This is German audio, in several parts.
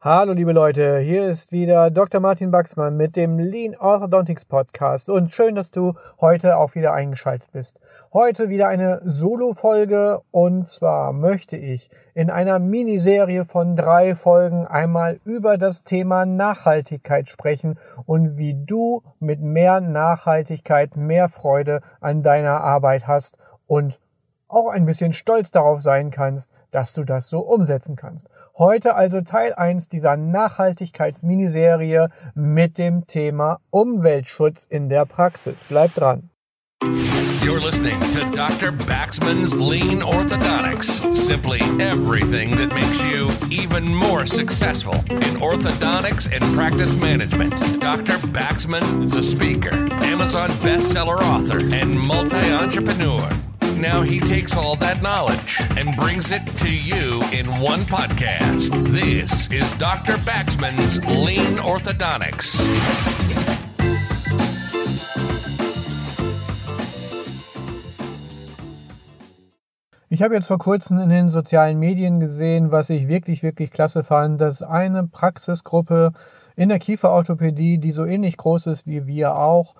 Hallo liebe Leute, hier ist wieder Dr. Martin Baxmann mit dem Lean Orthodontics Podcast und schön, dass du heute auch wieder eingeschaltet bist. Heute wieder eine Solo-Folge und zwar möchte ich in einer Miniserie von drei Folgen einmal über das Thema Nachhaltigkeit sprechen und wie du mit mehr Nachhaltigkeit mehr Freude an deiner Arbeit hast und auch ein bisschen stolz darauf sein kannst, dass du das so umsetzen kannst. Heute also Teil 1 dieser Nachhaltigkeitsminiserie mit dem Thema Umweltschutz in der Praxis. Bleib dran. You're listening to Dr. Baxman's Lean Orthodontics. Simply everything that makes you even more successful in orthodontics and practice management. Dr. Baxman is a speaker, Amazon bestseller author, and multi entrepreneur. Now he takes all that knowledge and brings it to you in one podcast. This is Dr. Baxman's Lean Orthodontics. Ich habe jetzt vor kurzem in den sozialen Medien gesehen, was ich wirklich, wirklich klasse fand, dass eine Praxisgruppe in der Kieferorthopädie, die so ähnlich groß ist wie wir auch,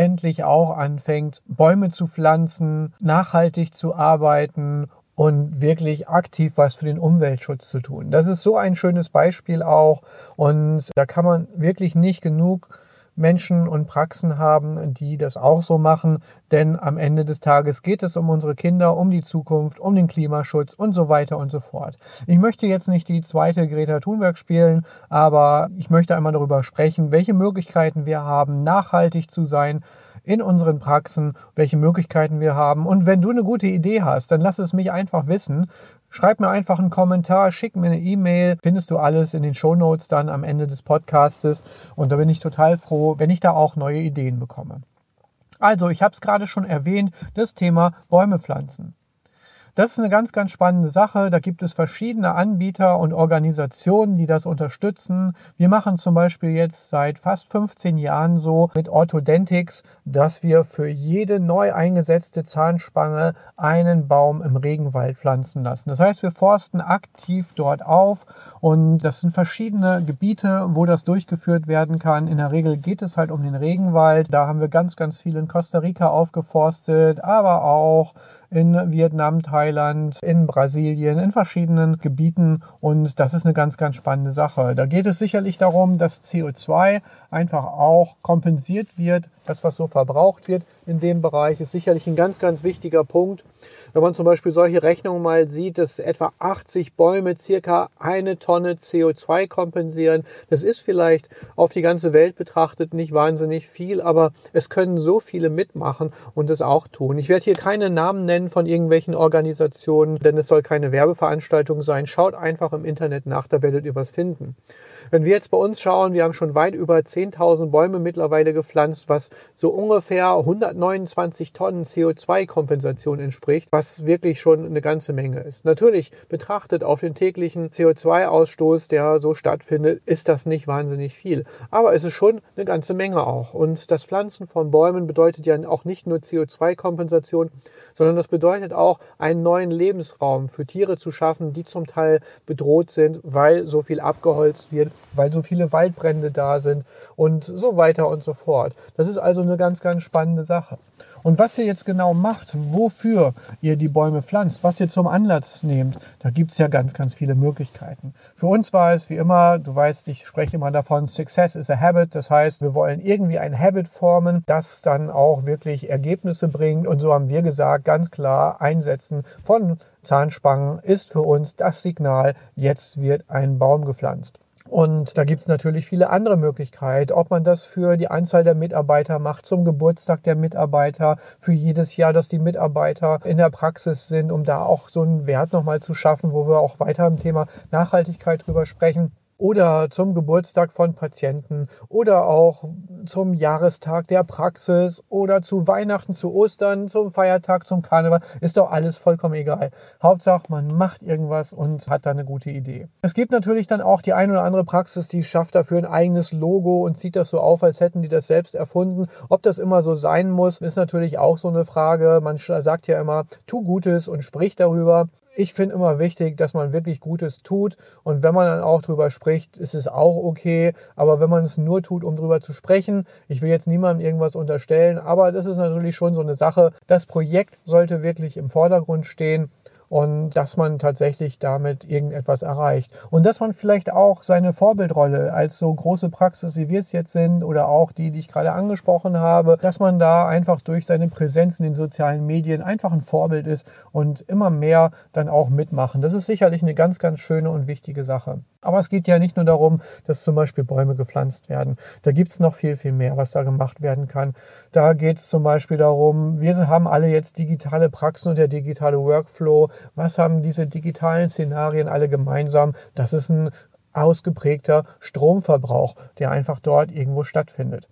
endlich auch anfängt, Bäume zu pflanzen, nachhaltig zu arbeiten und wirklich aktiv was für den Umweltschutz zu tun. Das ist so ein schönes Beispiel auch und da kann man wirklich nicht genug Menschen und Praxen haben, die das auch so machen. Denn am Ende des Tages geht es um unsere Kinder, um die Zukunft, um den Klimaschutz und so weiter und so fort. Ich möchte jetzt nicht die zweite Greta Thunberg spielen, aber ich möchte einmal darüber sprechen, welche Möglichkeiten wir haben, nachhaltig zu sein in unseren Praxen, welche Möglichkeiten wir haben. Und wenn du eine gute Idee hast, dann lass es mich einfach wissen. Schreib mir einfach einen Kommentar, schick mir eine E-Mail. Findest du alles in den Show Notes dann am Ende des Podcastes. Und da bin ich total froh, wenn ich da auch neue Ideen bekomme. Also, ich habe es gerade schon erwähnt, das Thema Bäume pflanzen. Das ist eine ganz, ganz spannende Sache. Da gibt es verschiedene Anbieter und Organisationen, die das unterstützen. Wir machen zum Beispiel jetzt seit fast 15 Jahren so mit Orthodentics, dass wir für jede neu eingesetzte Zahnspange einen Baum im Regenwald pflanzen lassen. Das heißt, wir forsten aktiv dort auf und das sind verschiedene Gebiete, wo das durchgeführt werden kann. In der Regel geht es halt um den Regenwald. Da haben wir ganz, ganz viel in Costa Rica aufgeforstet, aber auch in Vietnam, Thailand, in Brasilien, in verschiedenen Gebieten. Und das ist eine ganz, ganz spannende Sache. Da geht es sicherlich darum, dass CO2 einfach auch kompensiert wird. Das, was so verbraucht wird in dem Bereich, ist sicherlich ein ganz, ganz wichtiger Punkt. Wenn man zum Beispiel solche Rechnungen mal sieht, dass etwa 80 Bäume circa eine Tonne CO2 kompensieren, das ist vielleicht auf die ganze Welt betrachtet nicht wahnsinnig viel, aber es können so viele mitmachen und es auch tun. Ich werde hier keine Namen nennen von irgendwelchen Organisationen, denn es soll keine Werbeveranstaltung sein. Schaut einfach im Internet nach, da werdet ihr was finden. Wenn wir jetzt bei uns schauen, wir haben schon weit über 10.000 Bäume mittlerweile gepflanzt, was so ungefähr 129 Tonnen CO2-Kompensation entspricht, was wirklich schon eine ganze Menge ist. Natürlich betrachtet auf den täglichen CO2-Ausstoß, der so stattfindet, ist das nicht wahnsinnig viel. Aber es ist schon eine ganze Menge auch. Und das Pflanzen von Bäumen bedeutet ja auch nicht nur CO2-Kompensation, sondern das bedeutet auch, einen neuen Lebensraum für Tiere zu schaffen, die zum Teil bedroht sind, weil so viel abgeholzt wird, weil so viele Waldbrände da sind und so weiter und so fort. Das ist also eine ganz, ganz spannende Sache. Und was ihr jetzt genau macht, wofür ihr die Bäume pflanzt, was ihr zum Anlass nehmt, da gibt es ja ganz, ganz viele Möglichkeiten. Für uns war es wie immer, du weißt, ich spreche immer davon, Success is a Habit. Das heißt, wir wollen irgendwie ein Habit formen, das dann auch wirklich Ergebnisse bringt. Und so haben wir gesagt, ganz klar, Einsetzen von Zahnspangen ist für uns das Signal, jetzt wird ein Baum gepflanzt. Und da gibt es natürlich viele andere Möglichkeiten, ob man das für die Anzahl der Mitarbeiter macht, zum Geburtstag der Mitarbeiter, für jedes Jahr, dass die Mitarbeiter in der Praxis sind, um da auch so einen Wert nochmal zu schaffen, wo wir auch weiter im Thema Nachhaltigkeit drüber sprechen oder zum Geburtstag von Patienten oder auch zum Jahrestag der Praxis oder zu Weihnachten, zu Ostern, zum Feiertag, zum Karneval. Ist doch alles vollkommen egal. Hauptsache, man macht irgendwas und hat da eine gute Idee. Es gibt natürlich dann auch die eine oder andere Praxis, die schafft dafür ein eigenes Logo und zieht das so auf, als hätten die das selbst erfunden. Ob das immer so sein muss, ist natürlich auch so eine Frage. Man sagt ja immer, tu Gutes und sprich darüber. Ich finde immer wichtig, dass man wirklich Gutes tut. Und wenn man dann auch drüber spricht, ist es auch okay. Aber wenn man es nur tut, um drüber zu sprechen, ich will jetzt niemandem irgendwas unterstellen, aber das ist natürlich schon so eine Sache. Das Projekt sollte wirklich im Vordergrund stehen und dass man tatsächlich damit irgendetwas erreicht. Und dass man vielleicht auch seine Vorbildrolle als so große Praxis, wie wir es jetzt sind, oder auch die, die ich gerade angesprochen habe, dass man da einfach durch seine Präsenz in den sozialen Medien einfach ein Vorbild ist und immer mehr dann auch mitmachen. Das ist sicherlich eine ganz, ganz schöne und wichtige Sache. Aber es geht ja nicht nur darum, dass zum Beispiel Bäume gepflanzt werden. Da gibt es noch viel, viel mehr, was da gemacht werden kann. Da geht es zum Beispiel darum, wir haben alle jetzt digitale Praxen und der digitale Workflow. Was haben diese digitalen Szenarien alle gemeinsam? Das ist ein ausgeprägter Stromverbrauch, der einfach dort irgendwo stattfindet.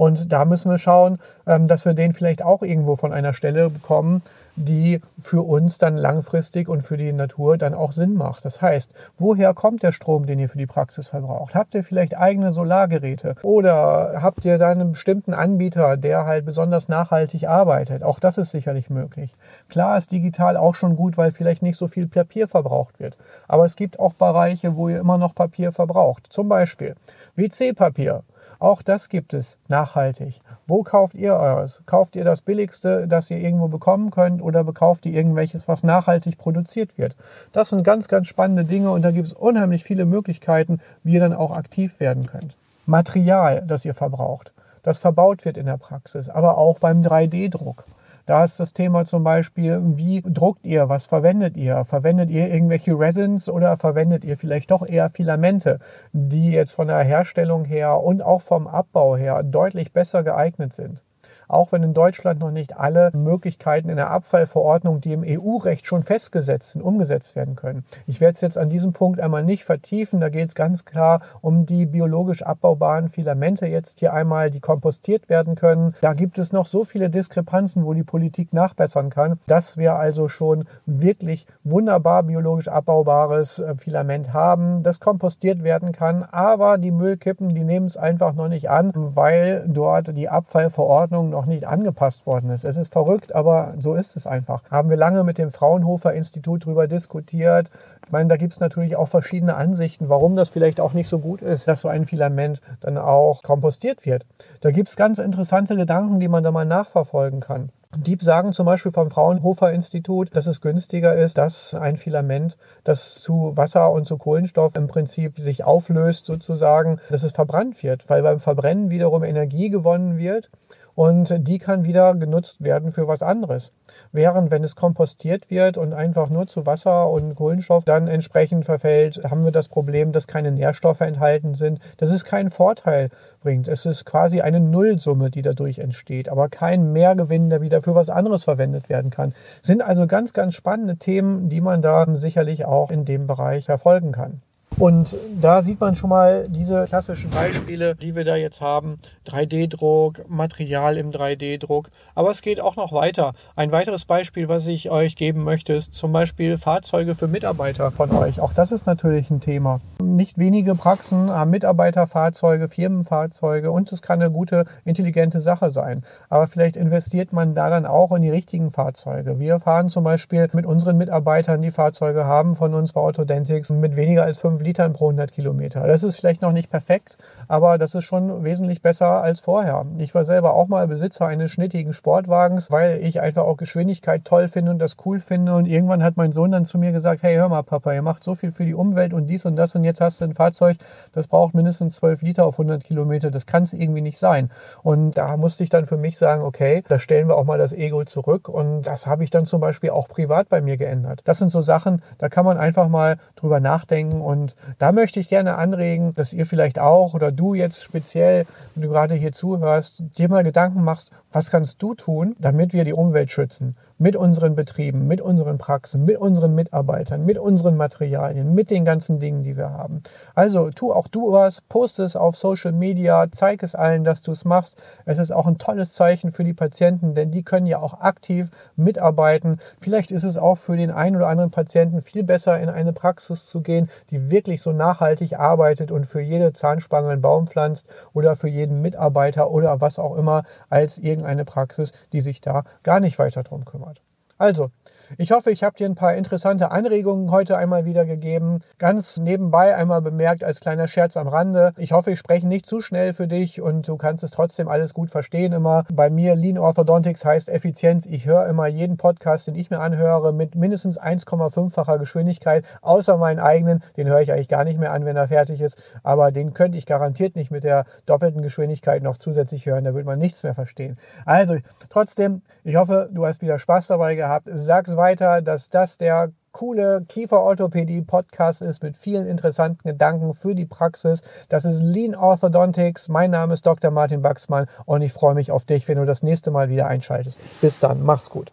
Und da müssen wir schauen, ähm, dass wir den vielleicht auch irgendwo von einer Stelle bekommen, die für uns dann langfristig und für die Natur dann auch Sinn macht. Das heißt, woher kommt der Strom, den ihr für die Praxis verbraucht? Habt ihr vielleicht eigene Solargeräte oder habt ihr da einen bestimmten Anbieter, der halt besonders nachhaltig arbeitet? Auch das ist sicherlich möglich. Klar ist digital auch schon gut, weil vielleicht nicht so viel Papier verbraucht wird. Aber es gibt auch Bereiche, wo ihr immer noch Papier verbraucht. Zum Beispiel WC-Papier. Auch das gibt es nachhaltig. Wo kauft ihr eures? Kauft ihr das billigste, das ihr irgendwo bekommen könnt oder bekauft ihr irgendwelches, was nachhaltig produziert wird? Das sind ganz, ganz spannende Dinge und da gibt es unheimlich viele Möglichkeiten, wie ihr dann auch aktiv werden könnt. Material, das ihr verbraucht, das verbaut wird in der Praxis, aber auch beim 3D-Druck. Da ist das Thema zum Beispiel, wie druckt ihr, was verwendet ihr? Verwendet ihr irgendwelche Resins oder verwendet ihr vielleicht doch eher Filamente, die jetzt von der Herstellung her und auch vom Abbau her deutlich besser geeignet sind? Auch wenn in Deutschland noch nicht alle Möglichkeiten in der Abfallverordnung, die im EU-Recht schon festgesetzt sind, umgesetzt werden können. Ich werde es jetzt an diesem Punkt einmal nicht vertiefen. Da geht es ganz klar um die biologisch abbaubaren Filamente jetzt hier einmal, die kompostiert werden können. Da gibt es noch so viele Diskrepanzen, wo die Politik nachbessern kann, dass wir also schon wirklich wunderbar biologisch abbaubares äh, Filament haben, das kompostiert werden kann. Aber die Müllkippen, die nehmen es einfach noch nicht an, weil dort die Abfallverordnung noch noch nicht angepasst worden ist. Es ist verrückt, aber so ist es einfach. Haben wir lange mit dem Fraunhofer Institut darüber diskutiert. Ich meine, da gibt es natürlich auch verschiedene Ansichten, warum das vielleicht auch nicht so gut ist, dass so ein Filament dann auch kompostiert wird. Da gibt es ganz interessante Gedanken, die man da mal nachverfolgen kann. Die sagen zum Beispiel vom Fraunhofer Institut, dass es günstiger ist, dass ein Filament, das zu Wasser und zu Kohlenstoff im Prinzip sich auflöst, sozusagen, dass es verbrannt wird, weil beim Verbrennen wiederum Energie gewonnen wird und die kann wieder genutzt werden für was anderes. Während wenn es kompostiert wird und einfach nur zu Wasser und Kohlenstoff dann entsprechend verfällt, haben wir das Problem, dass keine Nährstoffe enthalten sind, dass es keinen Vorteil bringt. Es ist quasi eine Nullsumme, die dadurch entsteht, aber kein Mehrgewinn, der wieder für was anderes verwendet werden kann. Sind also ganz, ganz spannende Themen, die man da sicherlich auch in dem Bereich verfolgen kann. Und da sieht man schon mal diese klassischen Beispiele, die wir da jetzt haben. 3D-Druck, Material im 3D-Druck. Aber es geht auch noch weiter. Ein weiteres Beispiel, was ich euch geben möchte, ist zum Beispiel Fahrzeuge für Mitarbeiter von euch. Auch das ist natürlich ein Thema. Nicht wenige Praxen haben Mitarbeiterfahrzeuge, Firmenfahrzeuge und es kann eine gute, intelligente Sache sein. Aber vielleicht investiert man da dann auch in die richtigen Fahrzeuge. Wir fahren zum Beispiel mit unseren Mitarbeitern, die Fahrzeuge haben von uns bei Autodentics, mit weniger als 5 Liter Litern pro 100 Kilometer. Das ist vielleicht noch nicht perfekt, aber das ist schon wesentlich besser als vorher. Ich war selber auch mal Besitzer eines schnittigen Sportwagens, weil ich einfach auch Geschwindigkeit toll finde und das cool finde. Und irgendwann hat mein Sohn dann zu mir gesagt, hey, hör mal, Papa, ihr macht so viel für die Umwelt und dies und das und jetzt hast du ein Fahrzeug, das braucht mindestens 12 Liter auf 100 Kilometer. Das kann es irgendwie nicht sein. Und da musste ich dann für mich sagen, okay, da stellen wir auch mal das Ego zurück. Und das habe ich dann zum Beispiel auch privat bei mir geändert. Das sind so Sachen, da kann man einfach mal drüber nachdenken und da möchte ich gerne anregen, dass ihr vielleicht auch oder du jetzt speziell, wenn du gerade hier zuhörst, dir mal Gedanken machst, was kannst du tun, damit wir die Umwelt schützen? Mit unseren Betrieben, mit unseren Praxen, mit unseren Mitarbeitern, mit unseren Materialien, mit den ganzen Dingen, die wir haben. Also tu auch du was, poste es auf Social Media, zeig es allen, dass du es machst. Es ist auch ein tolles Zeichen für die Patienten, denn die können ja auch aktiv mitarbeiten. Vielleicht ist es auch für den einen oder anderen Patienten viel besser, in eine Praxis zu gehen, die wirklich so nachhaltig arbeitet und für jede Zahnspange einen Baum pflanzt oder für jeden Mitarbeiter oder was auch immer, als irgendeine Praxis, die sich da gar nicht weiter drum kümmert. Also, Ich hoffe, ich habe dir ein paar interessante Anregungen heute einmal wieder gegeben. Ganz nebenbei einmal bemerkt als kleiner Scherz am Rande. Ich hoffe, ich spreche nicht zu schnell für dich und du kannst es trotzdem alles gut verstehen immer. Bei mir Lean Orthodontics heißt Effizienz. Ich höre immer jeden Podcast, den ich mir anhöre, mit mindestens 1,5-facher Geschwindigkeit, außer meinen eigenen. Den höre ich eigentlich gar nicht mehr an, wenn er fertig ist. Aber den könnte ich garantiert nicht mit der doppelten Geschwindigkeit noch zusätzlich hören. Da würde man nichts mehr verstehen. Also trotzdem, ich hoffe, du hast wieder Spaß dabei gehabt. Sag's weiter, dass das der coole Kieferorthopädie-Podcast ist mit vielen interessanten Gedanken für die Praxis. Das ist Lean Orthodontics. Mein Name ist Dr. Martin Baxmann und ich freue mich auf dich, wenn du das nächste Mal wieder einschaltest. Bis dann, mach's gut.